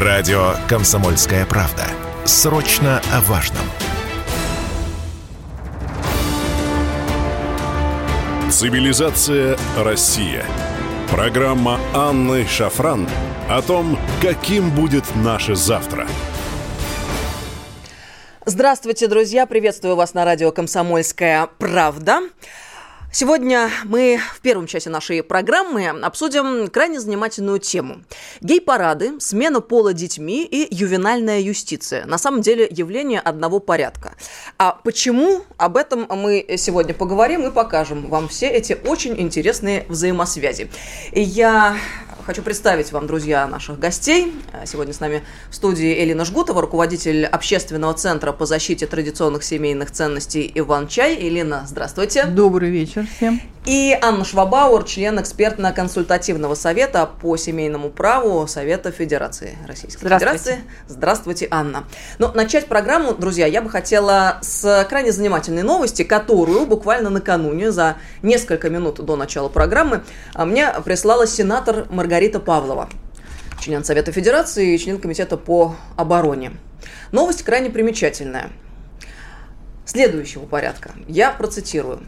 Радио «Комсомольская правда». Срочно о важном. Цивилизация Россия. Программа Анны Шафран о том, каким будет наше завтра. Здравствуйте, друзья! Приветствую вас на радио «Комсомольская правда». Сегодня мы в первом части нашей программы обсудим крайне занимательную тему. Гей-парады, смена пола детьми и ювенальная юстиция. На самом деле явление одного порядка. А почему? Об этом мы сегодня поговорим и покажем вам все эти очень интересные взаимосвязи. Я Хочу представить вам, друзья, наших гостей. Сегодня с нами в студии Элина Жгутова, руководитель общественного центра по защите традиционных семейных ценностей «Иван Чай». Элина, здравствуйте. Добрый вечер всем. И Анна Швабауэр, член экспертно-консультативного совета по семейному праву Совета Федерации Российской Здравствуйте. Федерации. Здравствуйте, Анна. Но начать программу, друзья, я бы хотела с крайне занимательной новости, которую буквально накануне, за несколько минут до начала программы, а, мне прислала сенатор Маргарита Павлова, член Совета Федерации и член Комитета по обороне. Новость крайне примечательная. Следующего порядка. Я процитирую.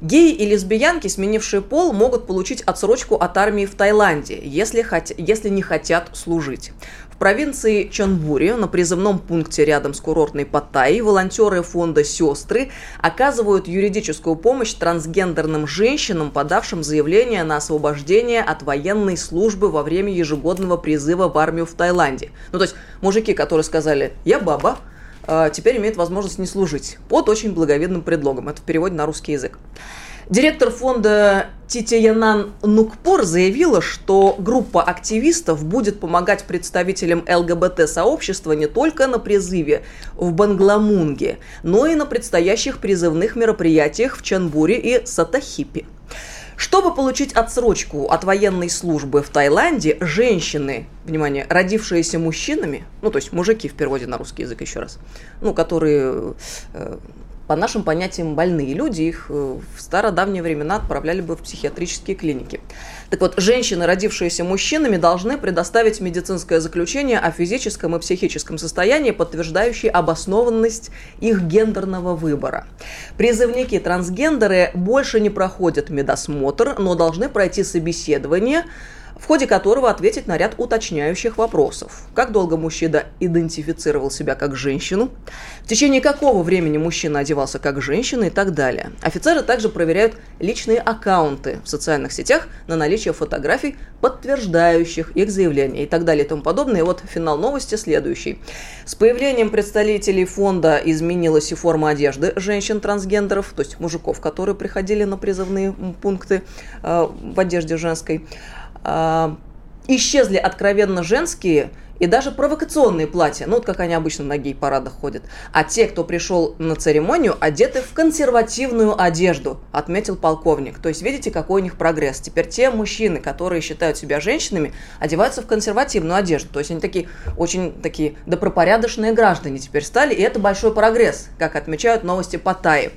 Геи и лесбиянки, сменившие пол, могут получить отсрочку от армии в Таиланде, если, хот... если не хотят служить. В провинции Чонбури, на призывном пункте рядом с курортной Паттайей, волонтеры фонда «Сестры» оказывают юридическую помощь трансгендерным женщинам, подавшим заявление на освобождение от военной службы во время ежегодного призыва в армию в Таиланде. Ну, то есть мужики, которые сказали «я баба», теперь имеют возможность не служить под очень благовидным предлогом. Это в переводе на русский язык. Директор фонда Титиянан Нукпор заявила, что группа активистов будет помогать представителям ЛГБТ-сообщества не только на призыве в Бангламунге, но и на предстоящих призывных мероприятиях в Чанбуре и Сатахипе. Чтобы получить отсрочку от военной службы в Таиланде, женщины, внимание, родившиеся мужчинами, ну то есть мужики в переводе на русский язык еще раз, ну которые э, по нашим понятиям больные люди, их э, в стародавние времена отправляли бы в психиатрические клиники. Так вот, женщины, родившиеся мужчинами, должны предоставить медицинское заключение о физическом и психическом состоянии, подтверждающее обоснованность их гендерного выбора. Призывники трансгендеры больше не проходят медосмотр, но должны пройти собеседование, в ходе которого ответить на ряд уточняющих вопросов. Как долго мужчина идентифицировал себя как женщину, в течение какого времени мужчина одевался как женщина и так далее. Офицеры также проверяют личные аккаунты в социальных сетях на наличие фотографий, подтверждающих их заявление и так далее и тому подобное. И вот финал новости следующий. С появлением представителей фонда изменилась и форма одежды женщин-трансгендеров, то есть мужиков, которые приходили на призывные пункты э, в одежде женской. Э, исчезли откровенно женские и даже провокационные платья, ну вот как они обычно на гей-парадах ходят. А те, кто пришел на церемонию, одеты в консервативную одежду, отметил полковник. То есть видите, какой у них прогресс. Теперь те мужчины, которые считают себя женщинами, одеваются в консервативную одежду. То есть они такие очень такие добропорядочные граждане теперь стали, и это большой прогресс, как отмечают новости Паттайи.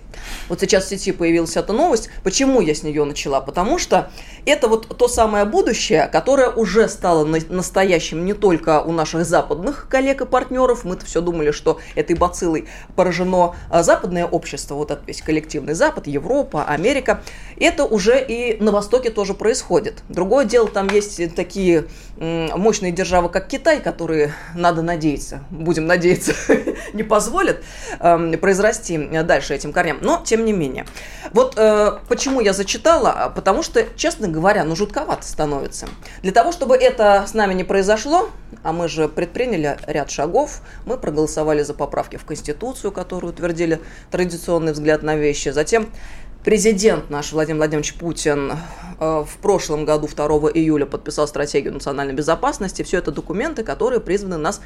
Вот сейчас в сети появилась эта новость. Почему я с нее начала? Потому что это вот то самое будущее, которое уже стало настоящим не только у наших западных коллег и партнеров. Мы-то все думали, что этой бациллой поражено а, западное общество, вот этот весь коллективный Запад, Европа, Америка. Это уже и на Востоке тоже происходит. Другое дело, там есть такие мощные державы, как Китай, которые, надо надеяться, будем надеяться, не позволят произрасти дальше этим корням. Но, тем не менее. Вот э, почему я зачитала, потому что, честно говоря, ну жутковато становится. Для того, чтобы это с нами не произошло, а мы же предприняли ряд шагов, мы проголосовали за поправки в Конституцию, которые утвердили традиционный взгляд на вещи. Затем Президент наш Владимир Владимирович Путин э, в прошлом году, 2 июля, подписал стратегию национальной безопасности. Все это документы, которые призваны нас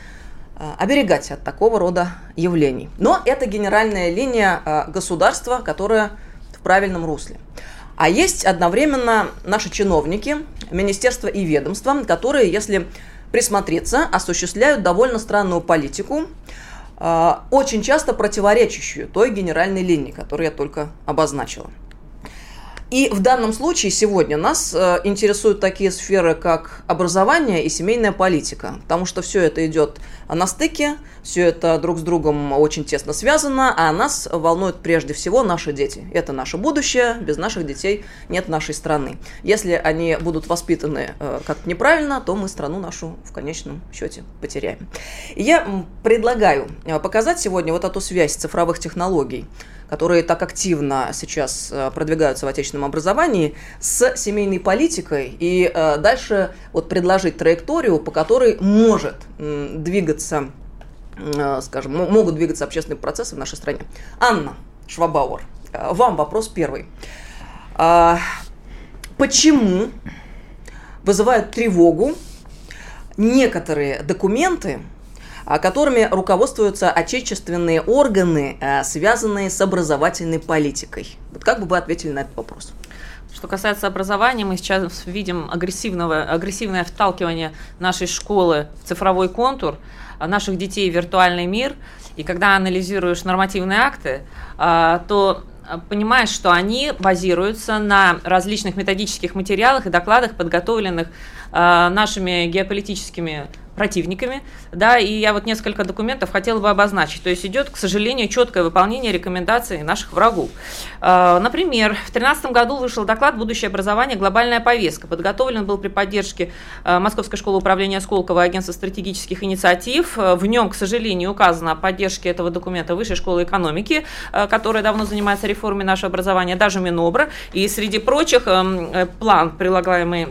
э, оберегать от такого рода явлений. Но это генеральная линия э, государства, которая в правильном русле. А есть одновременно наши чиновники, министерства и ведомства, которые, если присмотреться, осуществляют довольно странную политику, а, очень часто противоречащую той генеральной линии, которую я только обозначила. И в данном случае сегодня нас э, интересуют такие сферы, как образование и семейная политика, потому что все это идет на стыке, все это друг с другом очень тесно связано, а нас волнуют прежде всего наши дети. Это наше будущее, без наших детей нет нашей страны. Если они будут воспитаны э, как-то неправильно, то мы страну нашу в конечном счете потеряем. Я предлагаю э, показать сегодня вот эту связь цифровых технологий которые так активно сейчас э, продвигаются в отечественном образовании, с семейной политикой и э, дальше вот предложить траекторию, по которой может двигаться, э, скажем, могут двигаться общественные процессы в нашей стране. Анна Швабауэр, вам вопрос первый. А, почему вызывают тревогу некоторые документы, которыми руководствуются отечественные органы, а, связанные с образовательной политикой. Вот как бы вы ответили на этот вопрос? Что касается образования, мы сейчас видим агрессивного, агрессивное вталкивание нашей школы в цифровой контур, а, наших детей в виртуальный мир. И когда анализируешь нормативные акты, то понимаешь, что они базируются на различных методических материалах и докладах, подготовленных нашими геополитическими противниками, да, и я вот несколько документов хотела бы обозначить. То есть идет, к сожалению, четкое выполнение рекомендаций наших врагов. А, например, в 2013 году вышел доклад «Будущее образование. Глобальная повестка». Подготовлен был при поддержке а, Московской школы управления Сколково и Агентства стратегических инициатив. В нем, к сожалению, указано о поддержке этого документа Высшей школы экономики, а, которая давно занимается реформой нашего образования, даже Минобра. И среди прочих э, план, прилагаемый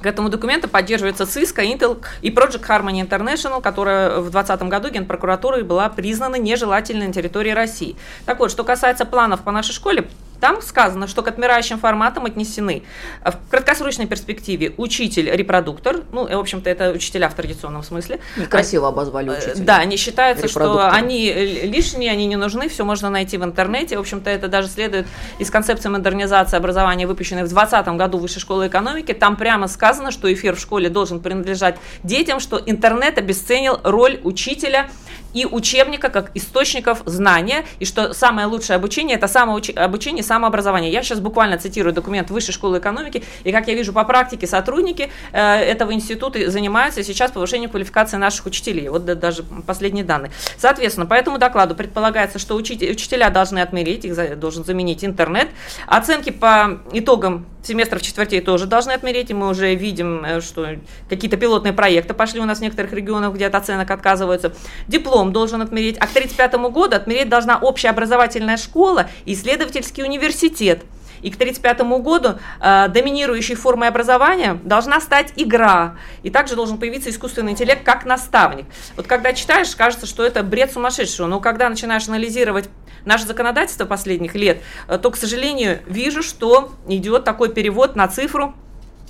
к этому документу поддерживается ЦИСКО, Intel и Project Harmony International, которая в 2020 году Генпрокуратурой была признана нежелательной на территории России. Так вот, что касается планов по нашей школе, там сказано, что к отмирающим форматам отнесены в краткосрочной перспективе учитель-репродуктор, ну, в общем-то, это учителя в традиционном смысле. Красиво обозвали э, учителя. Да, они считаются, что они лишние, они не нужны, все можно найти в интернете. В общем-то, это даже следует из концепции модернизации образования, выпущенной в 2020 году Высшей школы экономики. Там прямо сказано, что эфир в школе должен принадлежать детям, что интернет обесценил роль учителя и учебника как источников знания, и что самое лучшее обучение – это самообучение, самообразование. Я сейчас буквально цитирую документ Высшей школы экономики, и, как я вижу, по практике сотрудники э, этого института занимаются сейчас повышением квалификации наших учителей. Вот даже последние данные. Соответственно, по этому докладу предполагается, что учителя должны отмерить, их должен заменить интернет. Оценки по итогам семестров четвертей тоже должны отмереть, и мы уже видим, э, что какие-то пилотные проекты пошли у нас в некоторых регионах, где от оценок отказываются. Диплом должен отмереть, а к 1935 году отмереть должна общеобразовательная школа и исследовательский университет. И к 1935 году э, доминирующей формой образования должна стать игра. И также должен появиться искусственный интеллект как наставник. Вот когда читаешь, кажется, что это бред сумасшедшего. Но когда начинаешь анализировать наше законодательство последних лет, э, то, к сожалению, вижу, что идет такой перевод на цифру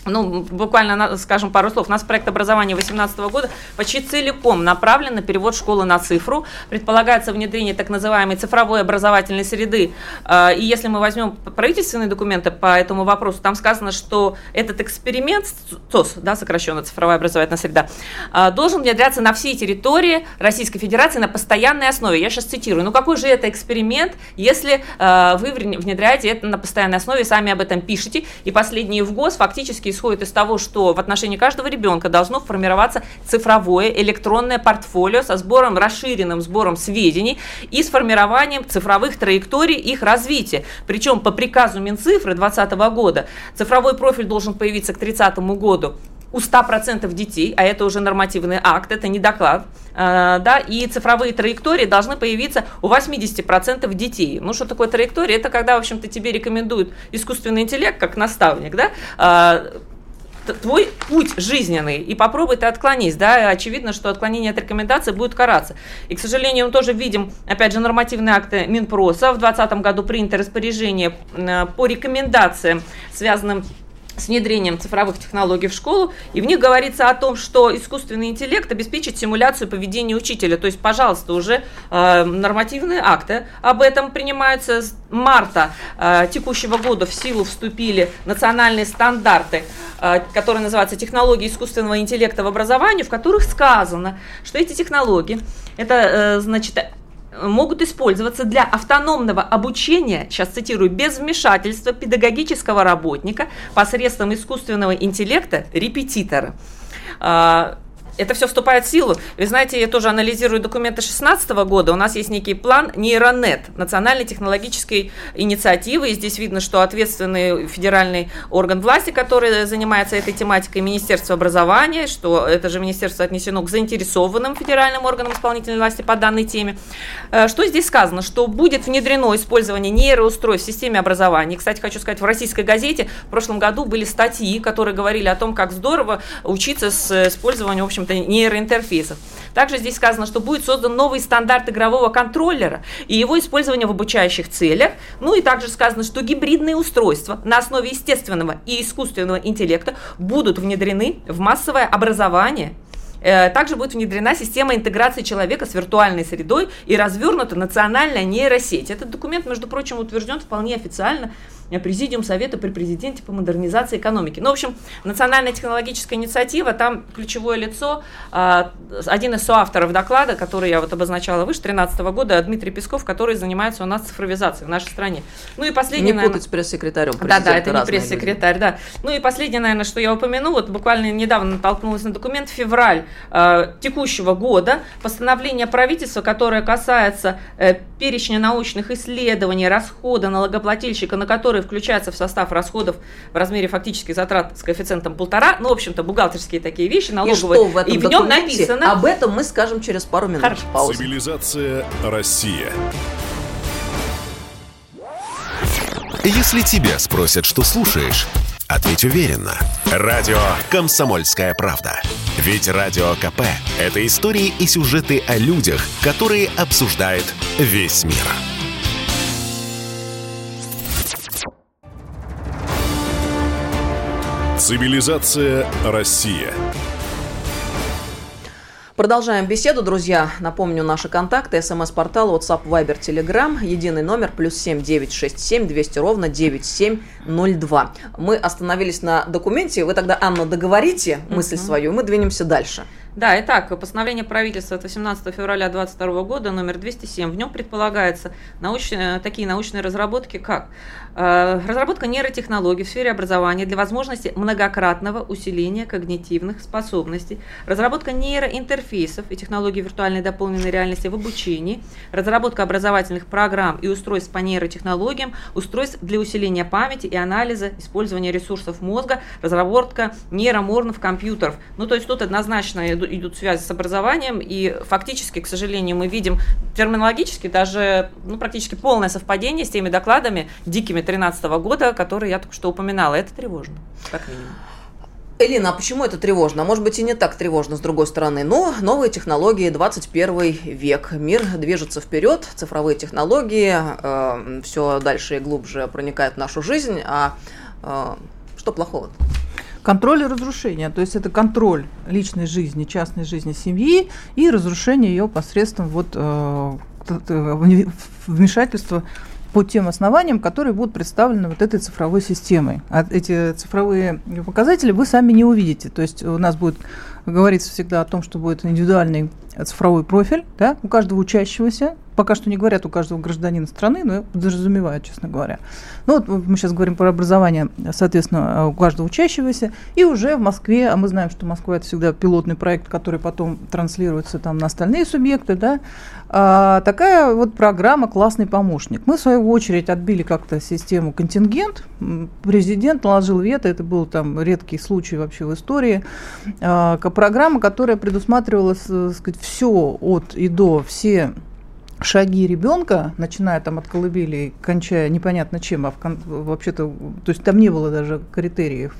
ну, буквально, скажем, пару слов. У нас проект образования 2018 года почти целиком направлен на перевод школы на цифру. Предполагается внедрение так называемой цифровой образовательной среды. А, и если мы возьмем правительственные документы по этому вопросу, там сказано, что этот эксперимент, ЦОС, да, сокращенно цифровая образовательная среда, а, должен внедряться на всей территории Российской Федерации на постоянной основе. Я сейчас цитирую. Ну, какой же это эксперимент, если а, вы внедряете это на постоянной основе, сами об этом пишете, и последний в ГОС фактически исходит из того, что в отношении каждого ребенка должно формироваться цифровое электронное портфолио со сбором, расширенным сбором сведений и с формированием цифровых траекторий их развития. Причем по приказу Минцифры 2020 года цифровой профиль должен появиться к 30 году у 100% детей, а это уже нормативный акт, это не доклад, э, да, и цифровые траектории должны появиться у 80% детей. Ну, что такое траектория? Это когда, в общем-то, тебе рекомендуют искусственный интеллект как наставник, да, э, твой путь жизненный, и попробуй ты отклонись, да, очевидно, что отклонение от рекомендации будет караться. И, к сожалению, мы тоже видим, опять же, нормативные акты Минпроса, в 2020 году принято распоряжение э, по рекомендациям, связанным с внедрением цифровых технологий в школу, и в них говорится о том, что искусственный интеллект обеспечит симуляцию поведения учителя. То есть, пожалуйста, уже э, нормативные акты об этом принимаются с марта э, текущего года в силу вступили национальные стандарты, э, которые называются технологии искусственного интеллекта в образовании, в которых сказано, что эти технологии это, э, значит, могут использоваться для автономного обучения, сейчас цитирую, без вмешательства педагогического работника посредством искусственного интеллекта репетитора. Это все вступает в силу. Вы знаете, я тоже анализирую документы 2016 года. У нас есть некий план нейронет, национальной технологической инициативы. И здесь видно, что ответственный федеральный орган власти, который занимается этой тематикой, Министерство образования, что это же министерство отнесено к заинтересованным федеральным органам исполнительной власти по данной теме. Э, что здесь сказано? Что будет внедрено использование нейроустройств в системе образования. Кстати, хочу сказать, в российской газете в прошлом году были статьи, которые говорили о том, как здорово учиться с использованием, в общем общем-то, нейроинтерфейсов. Также здесь сказано, что будет создан новый стандарт игрового контроллера и его использование в обучающих целях. Ну и также сказано, что гибридные устройства на основе естественного и искусственного интеллекта будут внедрены в массовое образование э, также будет внедрена система интеграции человека с виртуальной средой и развернута национальная нейросеть. Этот документ, между прочим, утвержден вполне официально Президиум Совета при президенте по модернизации экономики. Ну, в общем, национальная технологическая инициатива, там ключевое лицо, а, один из соавторов доклада, который я вот обозначала выше, 2013 года, Дмитрий Песков, который занимается у нас цифровизацией в нашей стране. Ну и последнее, Не путать с пресс-секретарем Да, да, это не пресс-секретарь, да. Ну и последнее, наверное, что я упомяну, вот буквально недавно натолкнулась на документ, февраль э, текущего года, постановление правительства, которое касается э, перечня научных исследований, расхода налогоплательщика, на который которые включаются в состав расходов в размере фактических затрат с коэффициентом полтора, ну, в общем-то, бухгалтерские такие вещи, налоговые. И, что в этом и в нем написано... Об этом мы скажем через пару минут. Хорошо. Пауза. Цивилизация Россия. Если тебя спросят, что слушаешь, ответь уверенно. Радио «Комсомольская правда». Ведь Радио КП – это истории и сюжеты о людях, которые обсуждает весь мир. Цивилизация Россия. Продолжаем беседу, друзья. Напомню, наши контакты. СМС-портал, WhatsApp, Viber, Telegram. Единый номер, плюс семь девять шесть семь двести ровно девять семь ноль два. Мы остановились на документе. Вы тогда, Анна, договорите мысль uh-huh. свою, мы двинемся дальше. Да, итак, постановление правительства от 18 февраля 2022 года номер 207. В нем предполагается научные, такие научные разработки, как э, разработка нейротехнологий в сфере образования для возможности многократного усиления когнитивных способностей, разработка нейроинтерфейсов и технологий виртуальной дополненной реальности в обучении, разработка образовательных программ и устройств по нейротехнологиям, устройств для усиления памяти и анализа, использования ресурсов мозга, разработка нейроморных компьютеров. Ну, то есть тут однозначно идут связи с образованием, и фактически, к сожалению, мы видим терминологически даже ну, практически полное совпадение с теми докладами дикими 2013 года, которые я только что упоминала. Это тревожно, как минимум. Элина, а почему это тревожно? Может быть и не так тревожно с другой стороны. Но новые технологии, 21 век. Мир движется вперед, цифровые технологии э, все дальше и глубже проникают в нашу жизнь. А э, что плохого? -то? Контроль и разрушение, то есть это контроль личной жизни, частной жизни семьи и разрушение ее посредством вот, э, вмешательства по тем основаниям, которые будут представлены вот этой цифровой системой. А эти цифровые показатели вы сами не увидите. То есть у нас будет говорится всегда о том, что будет индивидуальный цифровой профиль да, у каждого учащегося, пока что не говорят у каждого гражданина страны, но подразумевают, честно говоря. Ну вот мы сейчас говорим про образование, соответственно, у каждого учащегося, и уже в Москве, а мы знаем, что Москва это всегда пилотный проект, который потом транслируется там на остальные субъекты, да, а, такая вот программа «Классный помощник». Мы, в свою очередь, отбили как-то систему контингент, президент наложил вето, это был там редкий случай вообще в истории, а, программа, которая предусматривала, сказать, все от и до, все шаги ребенка, начиная там от колыбели, кончая непонятно чем, а вообще-то, то есть там не было даже критериев,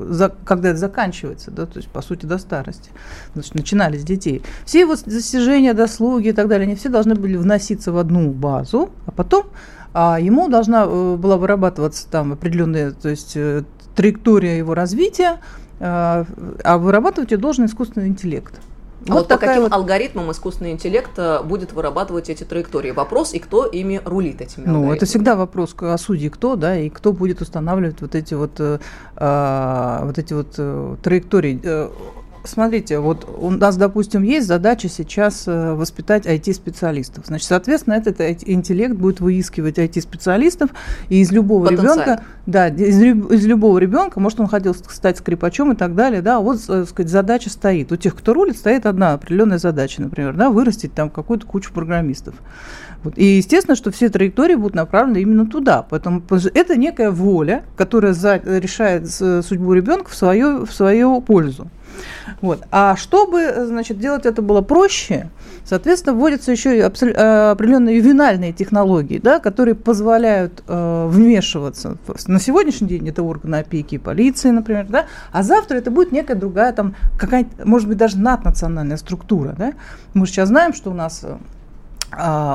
за, когда это заканчивается, да, то есть по сути до старости, значит, начинали с детей. Все его достижения, дослуги и так далее, они все должны были вноситься в одну базу, а потом а ему должна э, была вырабатываться там определенная, то есть э, траектория его развития, а, а вырабатывать ее должен искусственный интеллект. А вот, вот по каким вот... алгоритмам искусственный интеллект э, будет вырабатывать эти траектории? Вопрос, и кто ими рулит этими Ну, это всегда вопрос о судьи кто, да, и кто будет устанавливать вот эти вот, э, а, вот эти вот э, траектории. Э, смотрите, вот у нас, допустим, есть задача сейчас э, воспитать IT-специалистов. Значит, соответственно, этот интеллект будет выискивать IT-специалистов, и из любого ребенка, да, из, из любого ребенка, может, он хотел стать скрипачом и так далее, да, вот, так сказать, задача стоит. У тех, кто рулит, стоит одна определенная задача, например, да, вырастить там какую-то кучу программистов. Вот. И естественно, что все траектории будут направлены именно туда. Поэтому это некая воля, которая за, решает судьбу ребенка в свою, в свою пользу. Вот. А чтобы значит, делать это было проще, соответственно, вводятся еще и э, определенные ювенальные технологии, да, которые позволяют э, вмешиваться. На сегодняшний день это органы опеки и полиции, например, да, а завтра это будет некая другая, там, какая-то, может быть, даже наднациональная структура. Да. Мы сейчас знаем, что у нас э,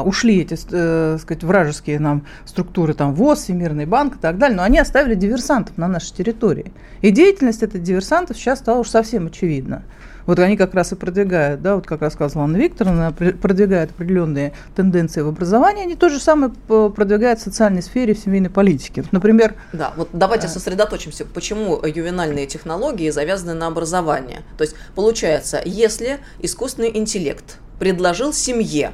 ушли эти, э, сказать, вражеские нам структуры, там ВОЗ, Всемирный банк и так далее, но они оставили диверсантов на нашей территории. И деятельность этих диверсантов сейчас стала уж совсем очевидна. Вот они как раз и продвигают, да, вот как рассказывала Анна Викторовна, продвигают определенные тенденции в образовании, они то же самое продвигают в социальной сфере, в семейной политике. Например... Да, вот давайте сосредоточимся, почему ювенальные технологии завязаны на образование. То есть, получается, если искусственный интеллект предложил семье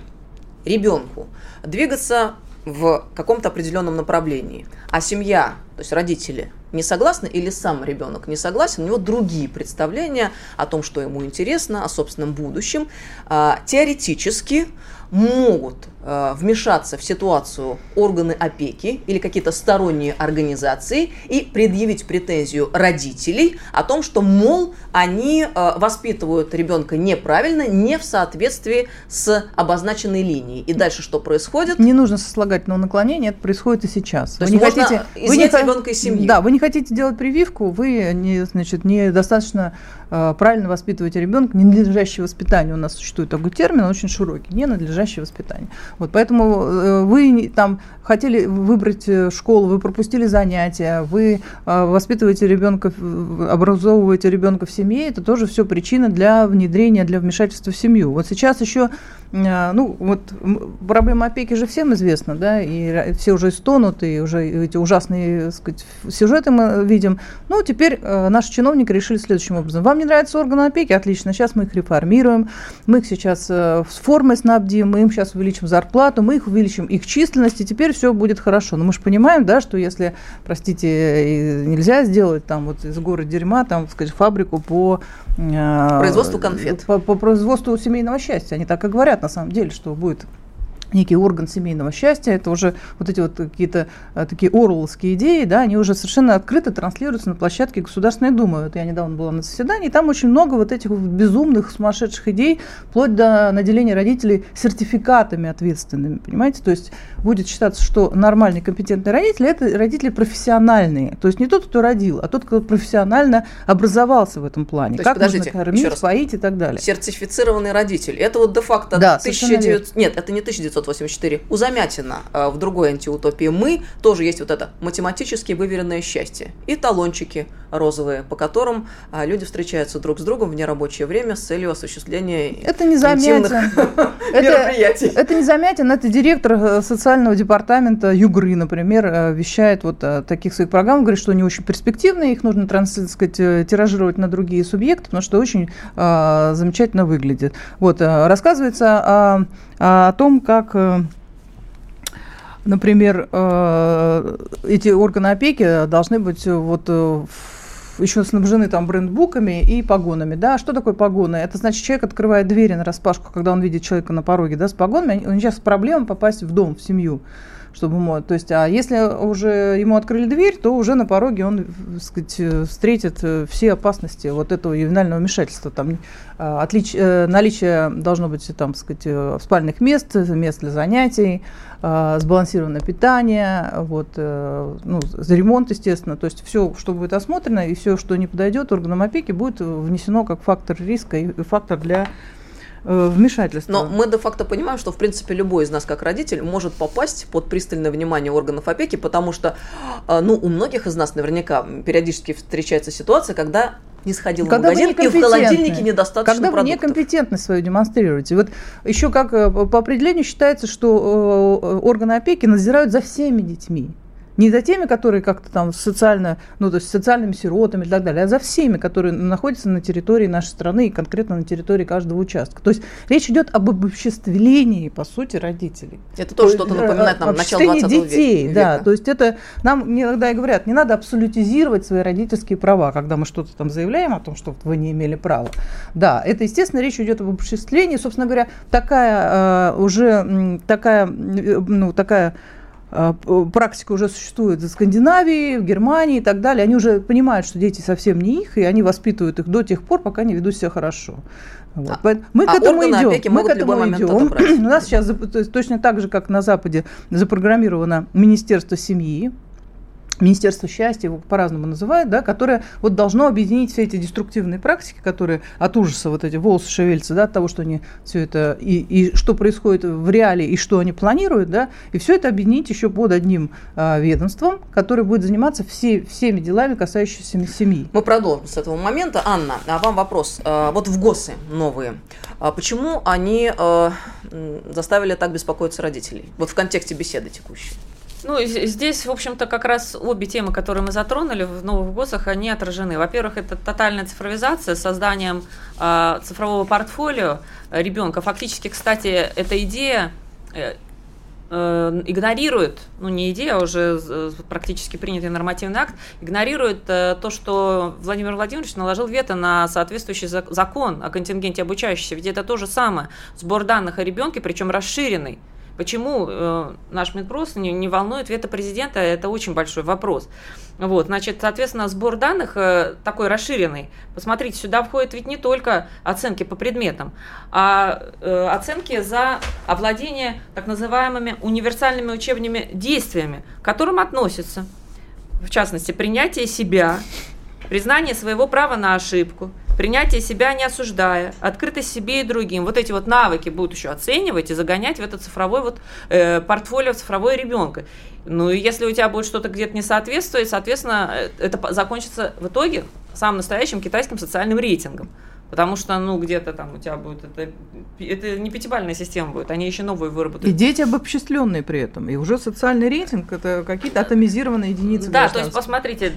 ребенку двигаться в каком-то определенном направлении, а семья, то есть родители, не согласны или сам ребенок не согласен, у него другие представления о том, что ему интересно, о собственном будущем, а, теоретически могут э, вмешаться в ситуацию органы опеки или какие-то сторонние организации и предъявить претензию родителей о том, что, мол, они э, воспитывают ребенка неправильно, не в соответствии с обозначенной линией. И дальше что происходит? Не нужно сослагательного наклонения, это происходит и сейчас. То вы не хотите, вы не, ребенка из семьи. Да, вы не хотите делать прививку, вы не, значит, недостаточно правильно воспитываете ребенка, ненадлежащее воспитание. У нас существует такой термин, он очень широкий, ненадлежащее надлежащее воспитание. Вот, поэтому э, вы там хотели выбрать э, школу, вы пропустили занятия, вы э, воспитываете ребенка, образовываете ребенка в семье, это тоже все причина для внедрения, для вмешательства в семью. Вот сейчас еще ну, вот проблема опеки же всем известна, да, и все уже стонут, и уже эти ужасные, так сказать, сюжеты мы видим. Ну, теперь наши чиновники решили следующим образом. Вам не нравятся органы опеки? Отлично, сейчас мы их реформируем, мы их сейчас с формой снабдим, мы им сейчас увеличим зарплату, мы их увеличим их численность, и теперь все будет хорошо. Но мы же понимаем, да, что если, простите, нельзя сделать там вот из города дерьма, там, сказать, фабрику по э, производству конфет. По, по производству семейного счастья. Они так и говорят на самом деле, что будет некий орган семейного счастья, это уже вот эти вот какие-то а, такие орловские идеи, да, они уже совершенно открыто транслируются на площадке Государственной Думы. Вот я недавно была на заседании, и там очень много вот этих безумных, сумасшедших идей, вплоть до наделения родителей сертификатами ответственными, понимаете? То есть будет считаться, что нормальный, компетентный родитель – это родители профессиональные. То есть не тот, кто родил, а тот, кто профессионально образовался в этом плане. То как есть, нужно кормить, поить и так далее. Сертифицированный родитель – это вот де-факто да, 1900... Нет, это не 1900 1984. У Замятина э, в другой антиутопии «Мы» тоже есть вот это математически выверенное счастье. И талончики розовые, по которым э, люди встречаются друг с другом в нерабочее время с целью осуществления Это не Замятин. мероприятий. Это, это не Замятин, это директор э, социального департамента Югры, например, вещает вот о таких своих программах, говорит, что они очень перспективные, их нужно, так сказать, тиражировать на другие субъекты, потому что очень э, замечательно выглядит. Вот, рассказывается о о том, как э, например, э, эти органы опеки должны быть вот э, еще снабжены там брендбуками и погонами. Да, что такое погоны? Это значит, человек открывает двери на распашку, когда он видит человека на пороге, да, с погонами. У него сейчас проблема попасть в дом, в семью чтобы ему, то есть, а если уже ему открыли дверь, то уже на пороге он, так сказать, встретит э, все опасности вот этого ювенального вмешательства. Там а, отлич, э, наличие должно быть, там, так сказать, э, спальных мест, мест для занятий, сбалансированное питание, вот, ну, ремонт, естественно, то есть все, что будет осмотрено и все, что не подойдет органам опеки, будет внесено как фактор риска и фактор для Э, вмешательства. Но мы де-факто понимаем, что, в принципе, любой из нас, как родитель, может попасть под пристальное внимание органов опеки, потому что, э, ну, у многих из нас наверняка периодически встречается ситуация, когда не сходил когда в магазин, и в холодильнике недостаточно Когда продуктов. вы некомпетентность свою демонстрируете. Вот еще как э, по определению считается, что органы опеки надзирают за всеми детьми. Не за теми, которые как-то там социально, ну, то есть социальными сиротами и так далее, а за всеми, которые находятся на территории нашей страны и конкретно на территории каждого участка. То есть речь идет об обобществлении, по сути, родителей. Это тоже что-то напоминает нам начало 20 детей, века. да. То есть это нам иногда и говорят, не надо абсолютизировать свои родительские права, когда мы что-то там заявляем о том, что вы не имели права. Да, это, естественно, речь идет об обобществлении. Собственно говоря, такая э, уже такая, ну, такая практика уже существует в Скандинавии, в Германии и так далее. Они уже понимают, что дети совсем не их, и они воспитывают их до тех пор, пока они ведут себя хорошо. Вот. А, мы а к этому идем. Мы к этому идем. У нас сейчас точно так же, как на Западе, запрограммировано Министерство семьи, Министерство счастья, его по-разному называют, да, которое вот должно объединить все эти деструктивные практики, которые от ужаса вот эти волосы шевелятся, да, от того, что они все это, и, и что происходит в реале, и что они планируют, да, и все это объединить еще под одним а, ведомством, которое будет заниматься все, всеми делами, касающимися семьи. Мы продолжим с этого момента. Анна, а вам вопрос. А, вот в ГОСы новые, а почему они а, заставили так беспокоиться родителей? Вот в контексте беседы текущей. Ну, здесь, в общем-то, как раз обе темы, которые мы затронули в новых ГОСах, они отражены. Во-первых, это тотальная цифровизация с созданием э, цифрового портфолио ребенка. Фактически, кстати, эта идея э, э, игнорирует, ну не идея, а уже практически принятый нормативный акт, игнорирует э, то, что Владимир Владимирович наложил вето на соответствующий закон о контингенте обучающихся. Ведь это то же самое. Сбор данных о ребенке, причем расширенный. Почему э, наш Минпрос не, не волнует вето президента, это очень большой вопрос. Вот, значит, соответственно, сбор данных э, такой расширенный. Посмотрите, сюда входят ведь не только оценки по предметам, а э, оценки за овладение так называемыми универсальными учебными действиями, к которым относятся, в частности, принятие себя, признание своего права на ошибку – принятие себя не осуждая, открытость себе и другим. Вот эти вот навыки будут еще оценивать и загонять в это цифровой вот э, портфолио цифровой ребенка. Ну и если у тебя будет что-то где-то не соответствовать, соответственно, э, это закончится в итоге самым настоящим китайским социальным рейтингом. Потому что, ну, где-то там у тебя будет это, это не пятибальная система будет, они еще новые выработают. И дети обобществленные при этом, и уже социальный рейтинг это какие-то атомизированные единицы. Да, то есть посмотрите,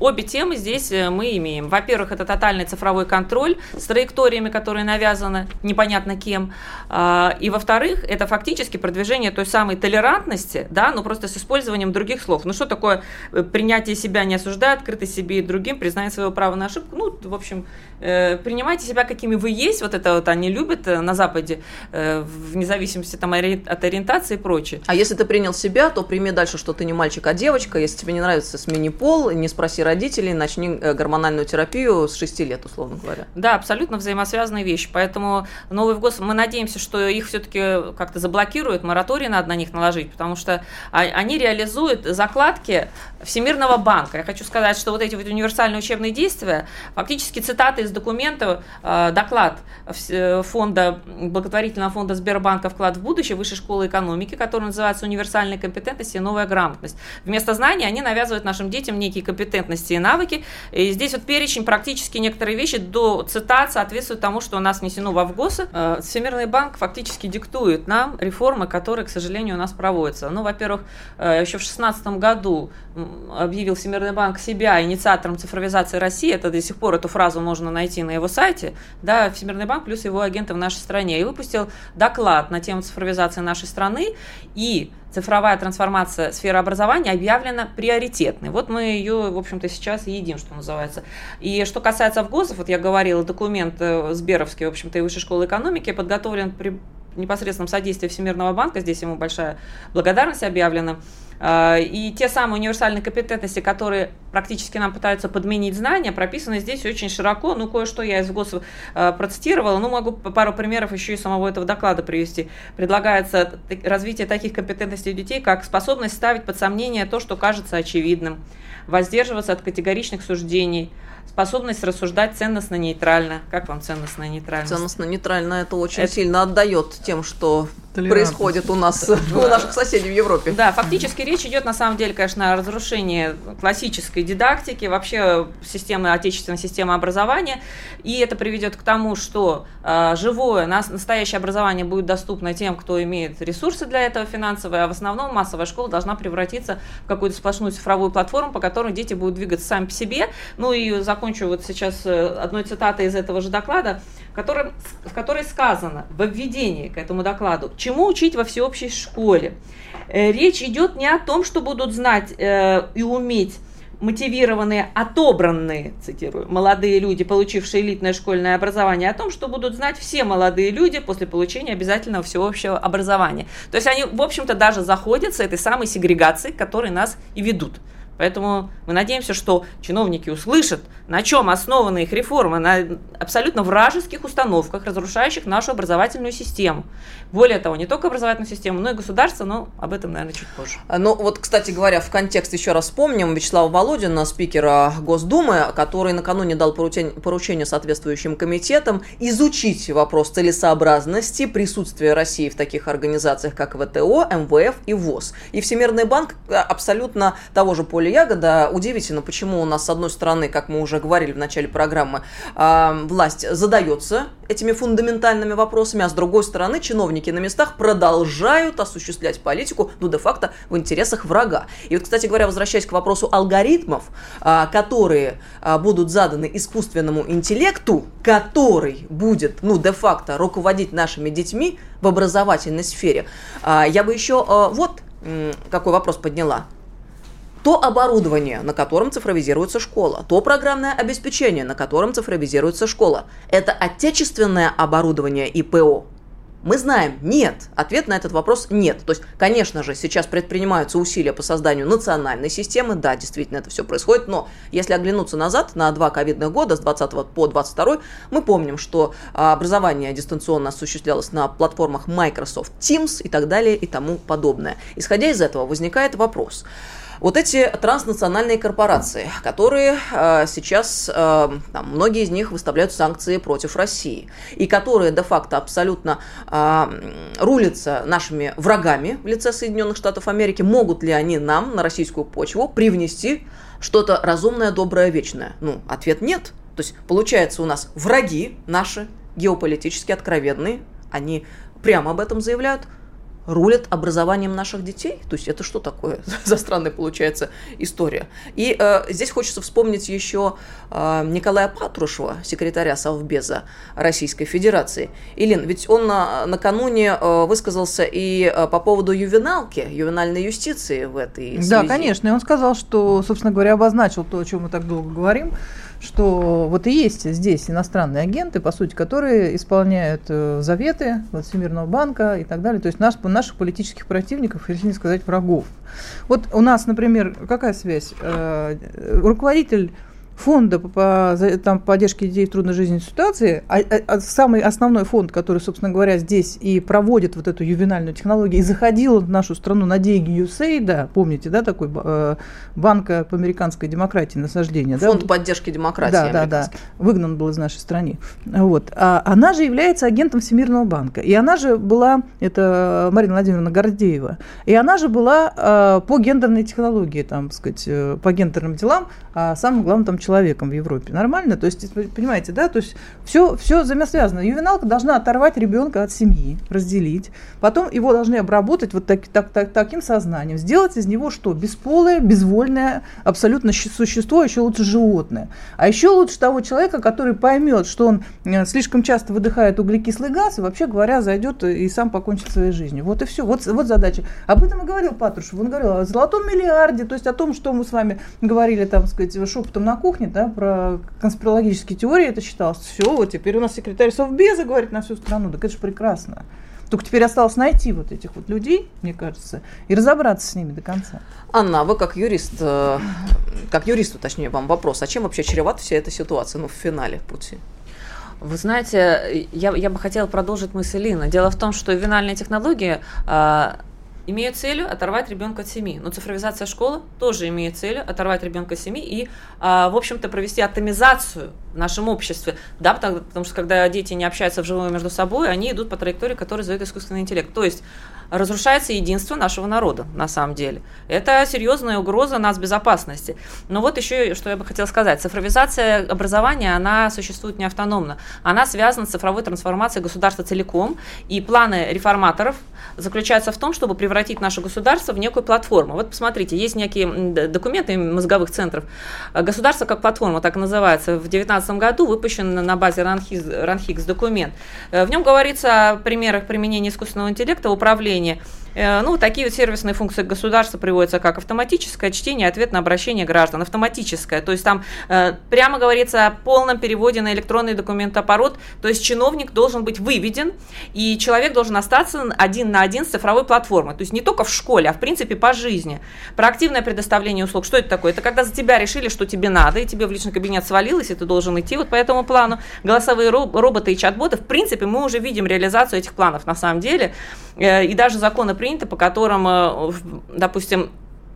обе темы здесь э, мы имеем. Во-первых, это тотальный цифровой контроль с траекториями, которые навязаны непонятно кем. А, и во-вторых, это фактически продвижение той самой толерантности, да, но просто с использованием других слов. Ну что такое э, принятие себя не осуждая, открытость себе и другим, признание своего права на ошибку? Ну, в общем, принимайте себя, какими вы есть, вот это вот они любят э, на Западе, э, вне зависимости там, от ориентации и прочее. А если ты принял себя, то прими дальше, что ты не мальчик, а девочка. Если тебе не нравится смени пол, не спроси родителей, начни э, гормональную терапию с 6 лет, условно говоря. Да, абсолютно взаимосвязанные вещи. Поэтому новый ВГОС, мы надеемся, что их все-таки как-то заблокируют, мораторий надо на них наложить, потому что а, они реализуют закладки Всемирного банка. Я хочу сказать, что вот эти вот универсальные учебные действия, фактически цитаты из документа Э, доклад э, фонда, благотворительного фонда Сбербанка «Вклад в будущее» Высшей школы экономики, который называется «Универсальные компетентности и новая грамотность». Вместо знаний они навязывают нашим детям некие компетентности и навыки. И здесь вот перечень практически некоторые вещи до цитат соответствуют тому, что у нас внесено во ВГОСы. Э, Всемирный банк фактически диктует нам реформы, которые, к сожалению, у нас проводятся. Ну, во-первых, еще в 2016 году объявил Всемирный банк себя инициатором цифровизации России. Это до сих пор эту фразу можно найти на его сайте да, Всемирный банк плюс его агенты в нашей стране, и выпустил доклад на тему цифровизации нашей страны, и цифровая трансформация сферы образования объявлена приоритетной. Вот мы ее, в общем-то, сейчас и едим, что называется. И что касается ВГОСов, вот я говорила, документ э, Сберовский, в общем-то, и Высшей школы экономики подготовлен при непосредственном содействии Всемирного банка, здесь ему большая благодарность объявлена. А, и те самые универсальные компетентности, которые практически нам пытаются подменить знания, прописаны здесь очень широко. Ну, кое-что я из ГОС а, процитировала, ну, могу пару примеров еще и самого этого доклада привести. Предлагается развитие таких компетентностей у детей, как способность ставить под сомнение то, что кажется очевидным, воздерживаться от категоричных суждений, способность рассуждать ценностно-нейтрально. Как вам ценностно-нейтрально? Ценностно-нейтрально это очень это... сильно отдает тем, что происходит у нас, у наших соседей в Европе. Да, фактически речь идет на самом деле, конечно, о разрушении классической дидактики, вообще системы, отечественной системы образования, и это приведет к тому, что э, живое, настоящее образование будет доступно тем, кто имеет ресурсы для этого финансовые, а в основном массовая школа должна превратиться в какую-то сплошную цифровую платформу, по которой дети будут двигаться сами по себе. Ну и закончу вот сейчас э, одной цитатой из этого же доклада, в которой, в которой сказано в введении к этому докладу, чему учить во всеобщей школе. Э, речь идет не о том, что будут знать э, и уметь мотивированные, отобранные, цитирую, молодые люди, получившие элитное школьное образование, о том, что будут знать все молодые люди после получения обязательного всеобщего образования. То есть они, в общем-то, даже заходят с этой самой сегрегацией, которые нас и ведут. Поэтому мы надеемся, что чиновники услышат, на чем основаны их реформы, на абсолютно вражеских установках, разрушающих нашу образовательную систему. Более того, не только образовательную систему, но и государство, но об этом, наверное, чуть позже. А, ну вот, кстати говоря, в контекст еще раз вспомним Вячеслава Володина, спикера Госдумы, который накануне дал поручение, соответствующим комитетам изучить вопрос целесообразности присутствия России в таких организациях, как ВТО, МВФ и ВОЗ. И Всемирный банк а, абсолютно того же поля ягода. Удивительно, почему у нас, с одной стороны, как мы уже говорили в начале программы, э, власть задается этими фундаментальными вопросами, а с другой стороны, чиновники на местах продолжают осуществлять политику, ну, де-факто, в интересах врага. И вот, кстати говоря, возвращаясь к вопросу алгоритмов, э, которые э, будут заданы искусственному интеллекту, который будет, ну, де-факто руководить нашими детьми в образовательной сфере, я бы еще вот какой вопрос подняла то оборудование, на котором цифровизируется школа, то программное обеспечение, на котором цифровизируется школа. Это отечественное оборудование ИПО. Мы знаем, нет. Ответ на этот вопрос нет. То есть, конечно же, сейчас предпринимаются усилия по созданию национальной системы. Да, действительно, это все происходит. Но если оглянуться назад на два ковидных года, с 20 по 22, мы помним, что а, образование дистанционно осуществлялось на платформах Microsoft Teams и так далее и тому подобное. Исходя из этого, возникает вопрос – вот эти транснациональные корпорации, которые э, сейчас, э, там, многие из них выставляют санкции против России, и которые де-факто абсолютно э, рулятся нашими врагами в лице Соединенных Штатов Америки, могут ли они нам на российскую почву привнести что-то разумное, доброе, вечное? Ну, ответ нет. То есть, получается, у нас враги наши, геополитически откровенные, они прямо об этом заявляют, рулят образованием наших детей? То есть это что такое за странная получается история? И э, здесь хочется вспомнить еще э, Николая Патрушева, секретаря Совбеза Российской Федерации. Илин, ведь он на, накануне э, высказался и э, по поводу ювеналки, ювенальной юстиции в этой связи. Да, конечно, и он сказал, что, собственно говоря, обозначил то, о чем мы так долго говорим, что вот и есть здесь иностранные агенты, по сути, которые исполняют э, заветы Всемирного банка и так далее, то есть наш, наших политических противников, если не сказать врагов. Вот у нас, например, какая связь? Э, руководитель фонда по, там, поддержке детей в трудной жизненной ситуации, а, а, а самый основной фонд, который, собственно говоря, здесь и проводит вот эту ювенальную технологию, и заходил в нашу страну на деньги USAID, помните, да, такой э, банка по американской демократии насаждения. Фонд да? поддержки демократии. Да, да, да, выгнан был из нашей страны. Вот. А она же является агентом Всемирного банка, и она же была, это Марина Владимировна Гордеева, и она же была э, по гендерной технологии, там, сказать, э, по гендерным делам, а самым главным там человеком в Европе. Нормально? То есть, понимаете, да? То есть все, все взаимосвязано. Ювеналка должна оторвать ребенка от семьи, разделить. Потом его должны обработать вот так, так, так, таким сознанием. Сделать из него что? Бесполое, безвольное, абсолютно существо, а еще лучше животное. А еще лучше того человека, который поймет, что он э, слишком часто выдыхает углекислый газ и вообще говоря зайдет и сам покончит своей жизнью. Вот и все. Вот, вот задача. Об этом и говорил Патрушев. Он говорил о золотом миллиарде, то есть о том, что мы с вами говорили, там, сказать, шепотом на кухне, да, про конспирологические теории это считалось. Все, вот теперь у нас секретарь Совбеза говорит на всю страну. Так это же прекрасно. Только теперь осталось найти вот этих вот людей, мне кажется, и разобраться с ними до конца. Анна, вы как юрист, э, как юристу, точнее, вам вопрос, а чем вообще чревата вся эта ситуация, ну, в финале пути? Вы знаете, я, я бы хотела продолжить мысль Лины. Дело в том, что винальные технологии э, имеют целью оторвать ребенка от семьи. Но цифровизация школы тоже имеет целью оторвать ребенка от семьи и, в общем-то, провести атомизацию в нашем обществе. Да, потому, потому что когда дети не общаются вживую между собой, они идут по траектории, которую задает искусственный интеллект. То есть разрушается единство нашего народа, на самом деле. Это серьезная угроза нас безопасности. Но вот еще, что я бы хотела сказать. Цифровизация образования, она существует не автономно. Она связана с цифровой трансформацией государства целиком. И планы реформаторов заключаются в том, чтобы превратить наше государство в некую платформу. Вот посмотрите, есть некие документы мозговых центров. Государство как платформа, так и называется. В 2019 году выпущен на базе Ранхикс документ. В нем говорится о примерах применения искусственного интеллекта в управлении Э, ну, такие вот сервисные функции государства приводятся как автоматическое чтение, ответ на обращение граждан, автоматическое. То есть там э, прямо говорится о полном переводе на электронный документооборот, то есть чиновник должен быть выведен, и человек должен остаться один на один с цифровой платформой. То есть не только в школе, а в принципе по жизни. Проактивное предоставление услуг. Что это такое? Это когда за тебя решили, что тебе надо, и тебе в личный кабинет свалилось, и ты должен идти вот по этому плану. Голосовые роботы и чат-боты, в принципе, мы уже видим реализацию этих планов на самом деле. Э, и даже законы принято, по которым, э, допустим,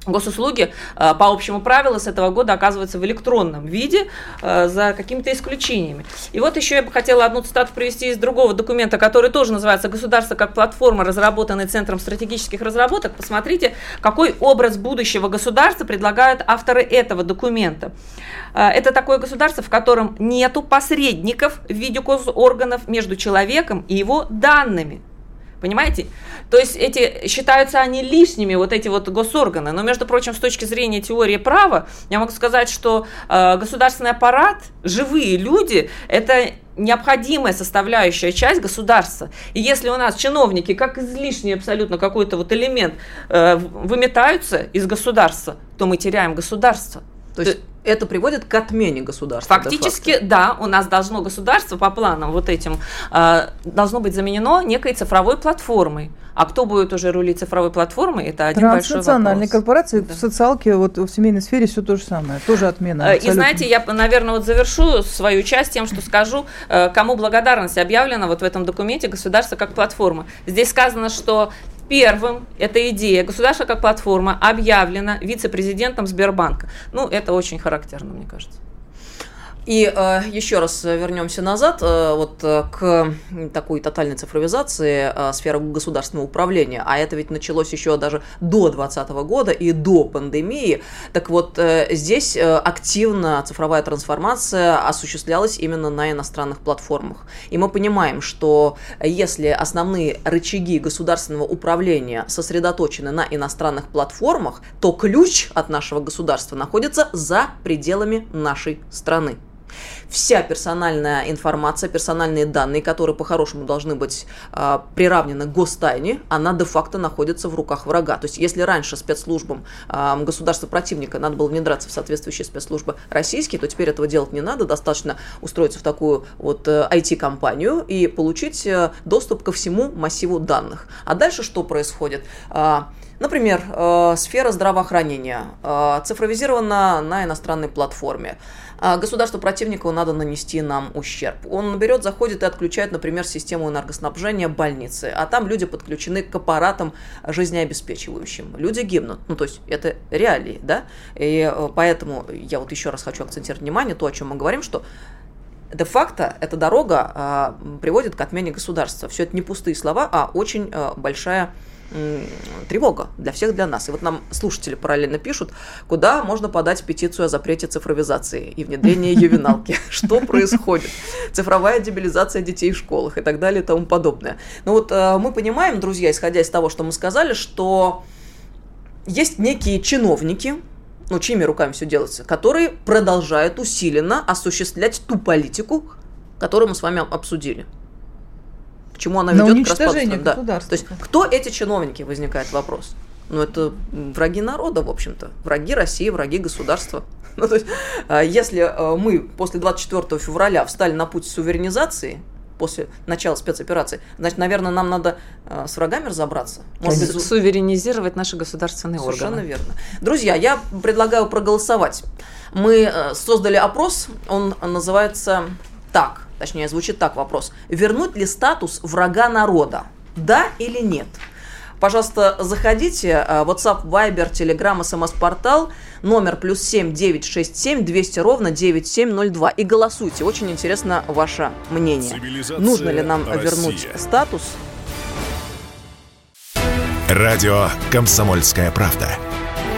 госуслуги э, по общему правилу с этого года оказываются в электронном виде э, за какими-то исключениями. И вот еще я бы хотела одну цитату привести из другого документа, который тоже называется «Государство как платформа, разработанный Центром стратегических разработок». Посмотрите, какой образ будущего государства предлагают авторы этого документа. Это такое государство, в котором нету посредников в виде госорганов между человеком и его данными. Понимаете? То есть эти считаются они лишними, вот эти вот госорганы. Но, между прочим, с точки зрения теории права, я могу сказать, что э, государственный аппарат, живые люди, это необходимая составляющая часть государства. И если у нас чиновники, как излишний абсолютно какой-то вот элемент, э, выметаются из государства, то мы теряем государство. То есть это приводит к отмене государства. Фактически, да, у нас должно государство по планам вот этим э, должно быть заменено некой цифровой платформой. А кто будет уже рулить цифровой платформой, это один большой вопрос. Транснациональные корпорации да. в социалке, вот в семейной сфере все то же самое, тоже отмена. Абсолютно. И знаете, я, наверное, вот завершу свою часть тем, что скажу, э, кому благодарность объявлена вот в этом документе государство как платформа. Здесь сказано, что Первым эта идея государства как платформа объявлена вице-президентом Сбербанка. Ну, это очень характерно, мне кажется. И э, еще раз вернемся назад э, вот э, к такой тотальной цифровизации э, сферы государственного управления. А это ведь началось еще даже до 2020 года и до пандемии. Так вот, э, здесь э, активно цифровая трансформация осуществлялась именно на иностранных платформах. И мы понимаем, что если основные рычаги государственного управления сосредоточены на иностранных платформах, то ключ от нашего государства находится за пределами нашей страны вся персональная информация, персональные данные, которые по-хорошему должны быть э, приравнены к гостайне, она де-факто находится в руках врага. То есть если раньше спецслужбам э, государства противника надо было внедраться в соответствующие спецслужбы российские, то теперь этого делать не надо, достаточно устроиться в такую вот э, IT-компанию и получить э, доступ ко всему массиву данных. А дальше что происходит? Э, Например, э, сфера здравоохранения цифровизирована на иностранной платформе. А государству противнику надо нанести нам ущерб. Он берет, заходит и отключает, например, систему энергоснабжения больницы, а там люди подключены к аппаратам жизнеобеспечивающим. Люди гибнут. Ну, то есть это реалии, да? И э, поэтому я вот еще раз хочу акцентировать внимание, то, о чем мы говорим, что де-факто эта дорога а, приводит к отмене государства. Все это не пустые слова, а очень а, большая тревога для всех, для нас. И вот нам слушатели параллельно пишут, куда можно подать петицию о запрете цифровизации и внедрения ювеналки. Что происходит? Цифровая дебилизация детей в школах и так далее и тому подобное. Ну вот э, мы понимаем, друзья, исходя из того, что мы сказали, что есть некие чиновники, ну, чьими руками все делается, которые продолжают усиленно осуществлять ту политику, которую мы с вами обсудили. К чему она ведет к распаду да. То есть, кто эти чиновники, возникает вопрос. Ну, это враги народа, в общем-то. Враги России, враги государства. Ну, то есть, а, если а, мы после 24 февраля встали на путь суверенизации, после начала спецоперации, значит, наверное, нам надо э, с врагами разобраться. Может быть, суверенизировать наши государственные Совершенно органы. верно. Друзья, я предлагаю проголосовать. Мы э, создали опрос, он называется так точнее звучит так вопрос, вернуть ли статус врага народа, да или нет? Пожалуйста, заходите. WhatsApp, Viber, Telegram, смс-портал. Номер плюс семь девять шесть семь двести ровно девять семь ноль два. И голосуйте. Очень интересно ваше мнение. Нужно ли нам Россия. вернуть статус? Радио «Комсомольская правда».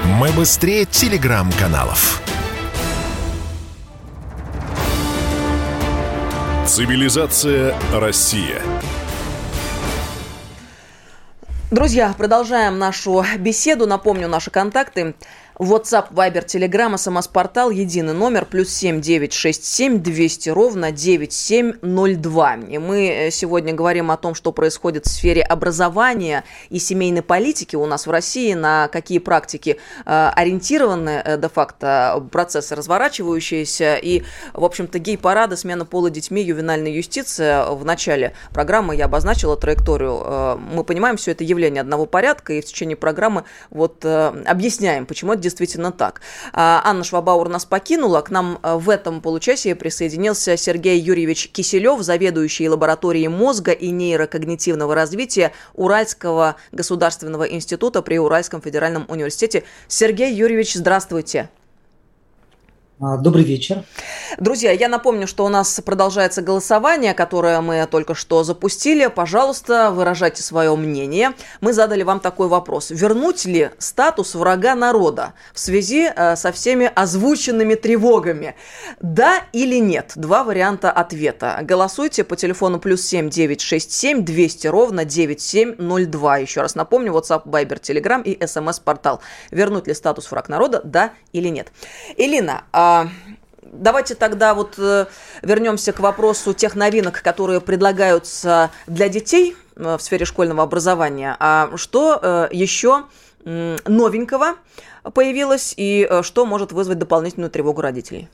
Мы быстрее телеграм-каналов. Цивилизация Россия. Друзья, продолжаем нашу беседу. Напомню наши контакты. WhatsApp, Viber, Telegram, смс-портал, единый номер, плюс семь девять шесть семь двести ровно девять семь ноль два. И мы э, сегодня говорим о том, что происходит в сфере образования и семейной политики у нас в России, на какие практики э, ориентированы э, де-факто процессы разворачивающиеся. И, в общем-то, гей-парады, смена пола детьми, ювенальная юстиция. В начале программы я обозначила траекторию. Э, мы понимаем, все это явление одного порядка, и в течение программы вот э, объясняем, почему это действительно так. А, Анна Швабаур нас покинула. К нам а, в этом получасе присоединился Сергей Юрьевич Киселев, заведующий лабораторией мозга и нейрокогнитивного развития Уральского государственного института при Уральском федеральном университете. Сергей Юрьевич, здравствуйте. А, добрый вечер. Друзья, я напомню, что у нас продолжается голосование, которое мы только что запустили. Пожалуйста, выражайте свое мнение. Мы задали вам такой вопрос. Вернуть ли статус врага народа в связи э, со всеми озвученными тревогами? Да или нет? Два варианта ответа. Голосуйте по телефону плюс семь девять шесть семь двести ровно девять семь ноль два. Еще раз напомню, WhatsApp, Viber, Telegram и смс-портал. Вернуть ли статус враг народа? Да или нет? Элина, а Давайте тогда вот э, вернемся к вопросу тех новинок, которые предлагаются для детей э, в сфере школьного образования. А что э, еще новенького появилось и что может вызвать дополнительную тревогу родителей?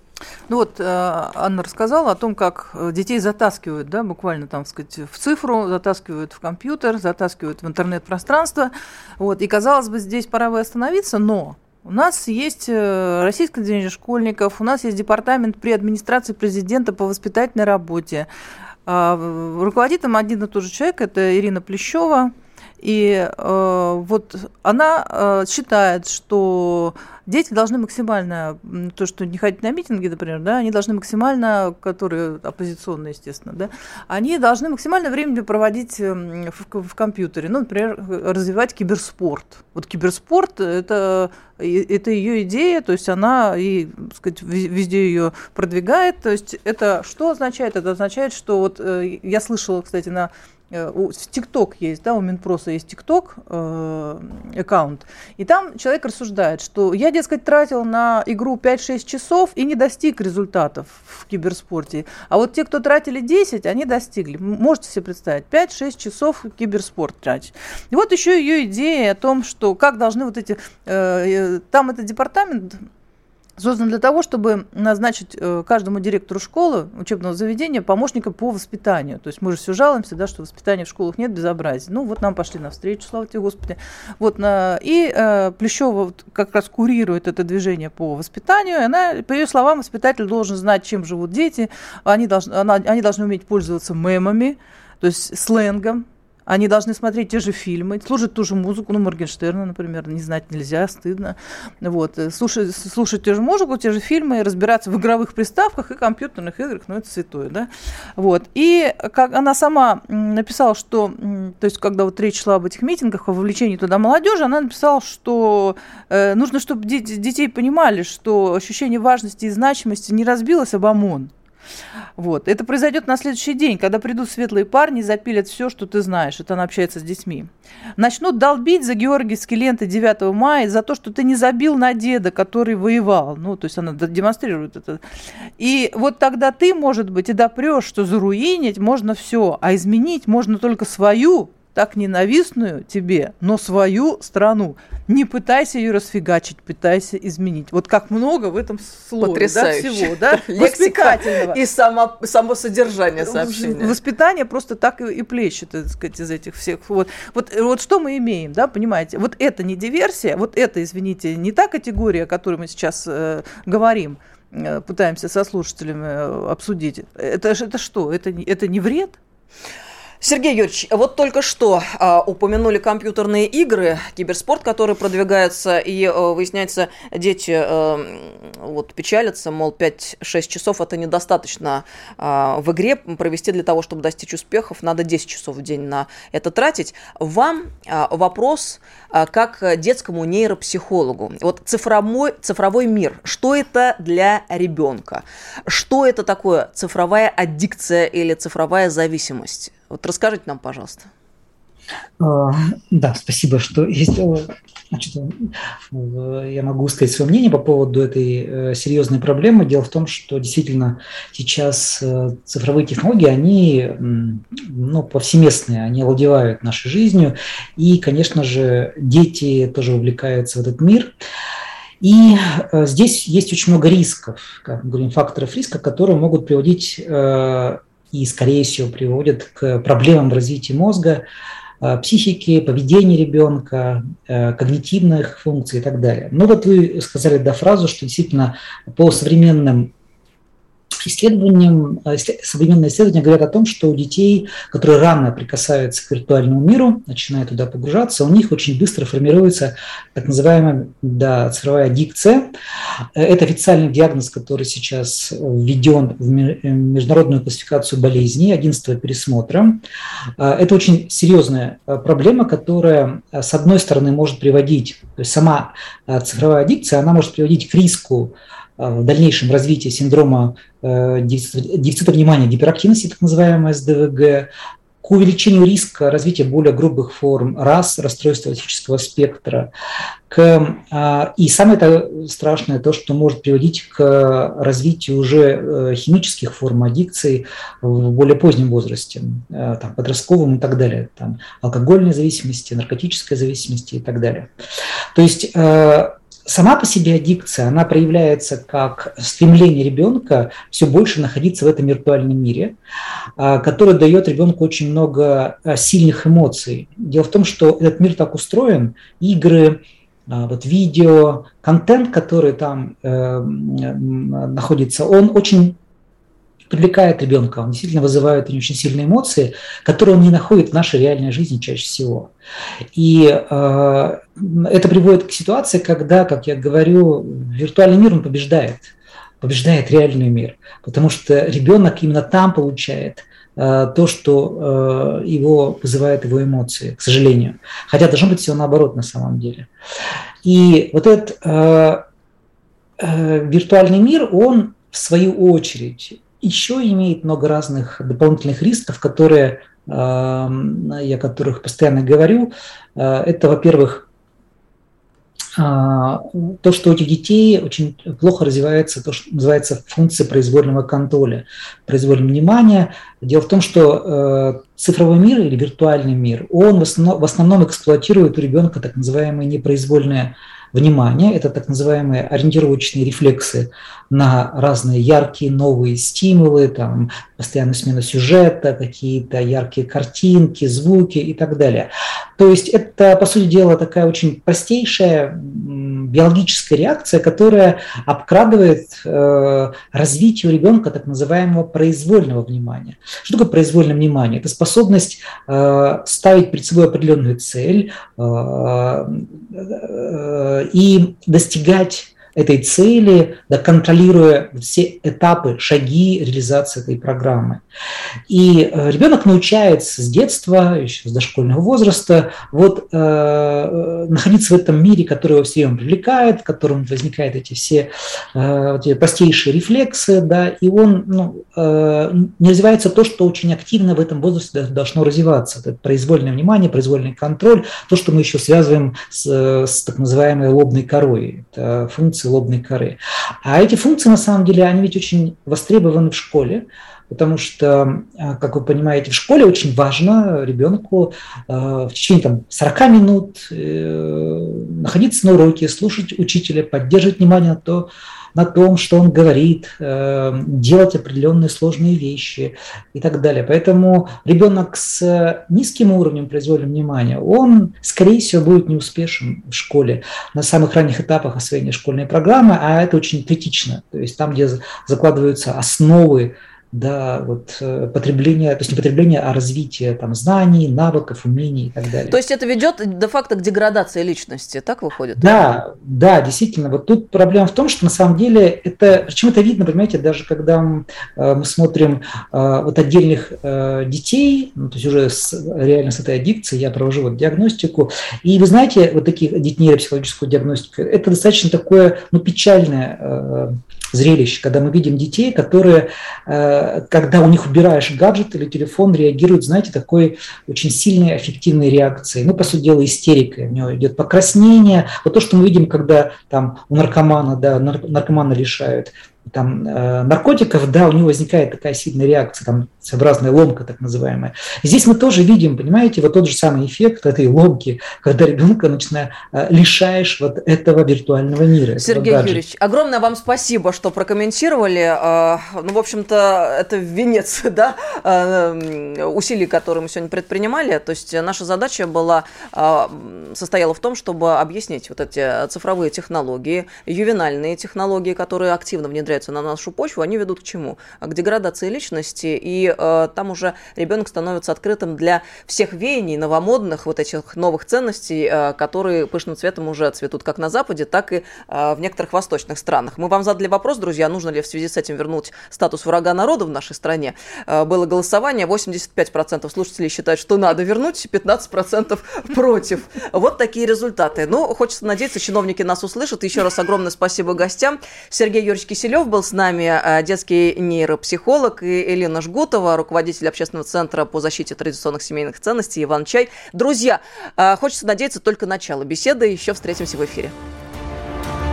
Ну вот Анна рассказала о том, как детей затаскивают, да, буквально там, сказать, в цифру, затаскивают в компьютер, затаскивают в интернет-пространство. Вот, и казалось бы, здесь пора бы остановиться, но у нас есть э, Российское движение школьников, у нас есть департамент при администрации президента по воспитательной работе. А, руководит им один и тот же человек, это Ирина Плещева. И э, вот она э, считает, что дети должны максимально, то, что не ходить на митинги, например, да, они должны максимально, которые оппозиционные, естественно, да, они должны максимально времени проводить эм, в, в компьютере. Ну, например, развивать киберспорт. Вот киберспорт это, это ее идея, то есть она и, так сказать, везде ее продвигает. То есть это что означает? Это означает, что вот э, я слышала, кстати, на Э, в ТикТок есть, да, у Минпроса есть ТикТок э, аккаунт, и там человек рассуждает, что я, дескать, тратил на игру 5-6 часов и не достиг результатов в киберспорте, а вот те, кто тратили 10, они достигли. Можете себе представить, 5-6 часов киберспорт тратить. И вот еще ее идея о том, что как должны вот эти, э, там этот департамент создан для того, чтобы назначить э, каждому директору школы, учебного заведения, помощника по воспитанию. То есть мы же все жалуемся, да, что воспитания в школах нет, безобразия. Ну, вот нам пошли навстречу, слава тебе, Господи. Вот, на... И э, Плещева вот как раз курирует это движение по воспитанию. И она, по ее словам, воспитатель должен знать, чем живут дети, они должны, она, они должны уметь пользоваться мемами, то есть сленгом, они должны смотреть те же фильмы, слушать ту же музыку, ну, Моргенштерна, например, не знать нельзя, стыдно. Вот. Э, слушать, слушать те же музыку, те же фильмы, разбираться в игровых приставках и компьютерных играх, ну, это святое, да. Вот. И как она сама написала, что, то есть, когда вот речь шла об этих митингах, о вовлечении туда молодежи, она написала, что э, нужно, чтобы дети, детей понимали, что ощущение важности и значимости не разбилось об ОМОН, вот. Это произойдет на следующий день, когда придут светлые парни и запилят все, что ты знаешь. Это она общается с детьми. Начнут долбить за георгиевские ленты 9 мая за то, что ты не забил на деда, который воевал. Ну, то есть она демонстрирует это. И вот тогда ты, может быть, и допрешь, что заруинить можно все, а изменить можно только свою так ненавистную тебе, но свою страну. Не пытайся ее расфигачить, пытайся изменить. Вот как много в этом слове Потрясающе. да, всего, да? Лексика и само, само содержание сообщения. Воспитание просто так и, и плещет, так сказать, из этих всех. Вот, вот, вот что мы имеем, да, понимаете? Вот это не диверсия, вот это, извините, не та категория, о которой мы сейчас э, говорим, э, пытаемся со слушателями э, обсудить. Это, это что? Это, это не вред? Сергей Юрьевич, вот только что а, упомянули компьютерные игры, киберспорт, который продвигается, и а, выясняется, дети а, вот печалятся, мол, 5-6 часов это недостаточно а, в игре провести для того, чтобы достичь успехов, надо 10 часов в день на это тратить. Вам а, вопрос а, как детскому нейропсихологу. Вот цифровой, цифровой мир, что это для ребенка? Что это такое цифровая аддикция или цифровая зависимость? Вот расскажите нам, пожалуйста. А, да, спасибо, что есть. Э, значит, э, я могу сказать свое мнение по поводу этой э, серьезной проблемы. Дело в том, что действительно сейчас цифровые технологии, они ну, повсеместные, они овладевают нашей жизнью. И, конечно же, дети тоже увлекаются в этот мир. И здесь есть очень много рисков, как мы говорим, факторов риска, которые могут приводить и, скорее всего, приводят к проблемам в развитии мозга, э, психики, поведения ребенка, э, когнитивных функций и так далее. Ну вот вы сказали да, фразу, что действительно по современным исследованиям, э, современные исследования говорят о том, что у детей, которые рано прикасаются к виртуальному миру, начинают туда погружаться, у них очень быстро формируется так называемая да, цифровая аддикция. Э, это официальный диагноз, который сейчас введен в э, международную классификацию болезней 11 пересмотра. Это очень серьезная проблема, которая, с одной стороны, может приводить, то есть сама цифровая аддикция, она может приводить к риску в дальнейшем развитии синдрома Э, дефицита, внимания, гиперактивности, так называемая СДВГ, к увеличению риска развития более грубых форм РАС, расстройства аутического спектра, к, а, и самое это страшное то, что может приводить к развитию уже э, химических форм аддикции в более позднем возрасте, э, там, подростковом и так далее, там, алкогольной зависимости, наркотической зависимости и так далее. То есть Сама по себе аддикция, она проявляется как стремление ребенка все больше находиться в этом виртуальном мире, а, который дает ребенку очень много а, сильных эмоций. Дело в том, что этот мир так устроен, игры, а, вот видео, контент, который там э, находится, он очень привлекает ребенка, он действительно вызывает очень сильные эмоции, которые он не находит в нашей реальной жизни чаще всего. И э, это приводит к ситуации, когда, как я говорю, виртуальный мир он побеждает, побеждает реальный мир, потому что ребенок именно там получает э, то, что э, его вызывает его эмоции, к сожалению. Хотя должно быть все наоборот на самом деле. И вот этот э, виртуальный мир, он в свою очередь еще имеет много разных дополнительных рисков, которые, эм, я которых постоянно говорю. Э, это, во-первых, э, то, что у этих детей очень плохо развивается то, что называется функция произвольного контроля, произвольного внимания. Дело в том, что э, цифровой мир или виртуальный мир, он в основном, в основном эксплуатирует у ребенка так называемые непроизвольные внимание, это так называемые ориентировочные рефлексы на разные яркие новые стимулы, там постоянная смена сюжета, какие-то яркие картинки, звуки и так далее. То есть это, по сути дела, такая очень простейшая биологическая реакция, которая обкрадывает э, развитие у ребенка так называемого произвольного внимания. Что такое произвольное внимание? Это способность э, ставить перед собой определенную цель э, э, и достигать этой цели, да, контролируя все этапы, шаги реализации этой программы. И э, ребенок научается с детства, еще с дошкольного возраста, вот э, находиться в этом мире, который его все время привлекает, в котором возникают эти все э, эти простейшие рефлексы, да, и он ну, э, не развивается то, что очень активно в этом возрасте должно развиваться. Это произвольное внимание, произвольный контроль, то, что мы еще связываем с, с так называемой лобной корой. Это функция функции лобной коры. А эти функции, на самом деле, они ведь очень востребованы в школе, потому что, а, как вы понимаете, в школе очень важно ребенку а, в течение там, 40 минут э, находиться на уроке, слушать учителя, поддерживать внимание на то, на том, что он говорит, э, делать определенные сложные вещи и так далее. Поэтому ребенок с низким уровнем произвольного внимания, он, скорее всего, будет неуспешен в школе на самых ранних этапах освоения школьной программы, а это очень критично. То есть там, где закладываются основы да, вот э, потребления, то есть не потребления, а развития там знаний, навыков, умений и так далее. То есть это ведет де-факто к деградации личности, так выходит? Да, да, действительно. Вот тут проблема в том, что на самом деле это, причем это видно, понимаете, даже когда мы, э, мы смотрим вот отдельных детей, ну, то есть уже с, реально с этой аддикцией, я провожу вот диагностику, и вы знаете, вот таких нейропсихологическую диагностику, это достаточно такое, ну, печальное зрелище, когда мы видим детей, которые, э, когда у них убираешь гаджет или телефон, реагируют, знаете, такой очень сильной аффективной реакцией. Ну, по сути дела, истерика. У него идет покраснение. Вот то, что мы видим, когда там у наркомана, да, наркомана лишают там, э, наркотиков, да, у него возникает такая сильная реакция, там, своеобразная ломка так называемая. Здесь мы тоже видим, понимаете, вот тот же самый эффект этой ломки, когда ребенка начинаешь э, лишаешь вот этого виртуального мира. Сергей Юрьевич, огромное вам спасибо, что прокомментировали. Э, ну, в общем-то, это венец, да, э, усилий, которые мы сегодня предпринимали. То есть наша задача была, э, состояла в том, чтобы объяснить вот эти цифровые технологии, ювенальные технологии, которые активно внедряются внедряются на нашу почву, они ведут к чему? К деградации личности, и э, там уже ребенок становится открытым для всех веяний, новомодных, вот этих новых ценностей, э, которые пышным цветом уже цветут как на Западе, так и э, в некоторых восточных странах. Мы вам задали вопрос, друзья, нужно ли в связи с этим вернуть статус врага народа в нашей стране. Э, было голосование, 85% слушателей считают, что надо вернуть, 15% против. Вот такие результаты. Ну, хочется надеяться, чиновники нас услышат. Еще раз огромное спасибо гостям. Сергей Юрьевич Киселев, Киселев был с нами, э, детский нейропсихолог, и Элина Жгутова, руководитель общественного центра по защите традиционных семейных ценностей Иван Чай. Друзья, э, хочется надеяться только начало беседы. Еще встретимся в эфире.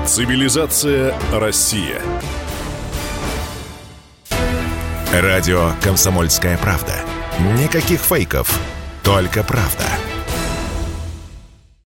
Цивилизация Россия. Радио «Комсомольская правда». Никаких фейков, только правда.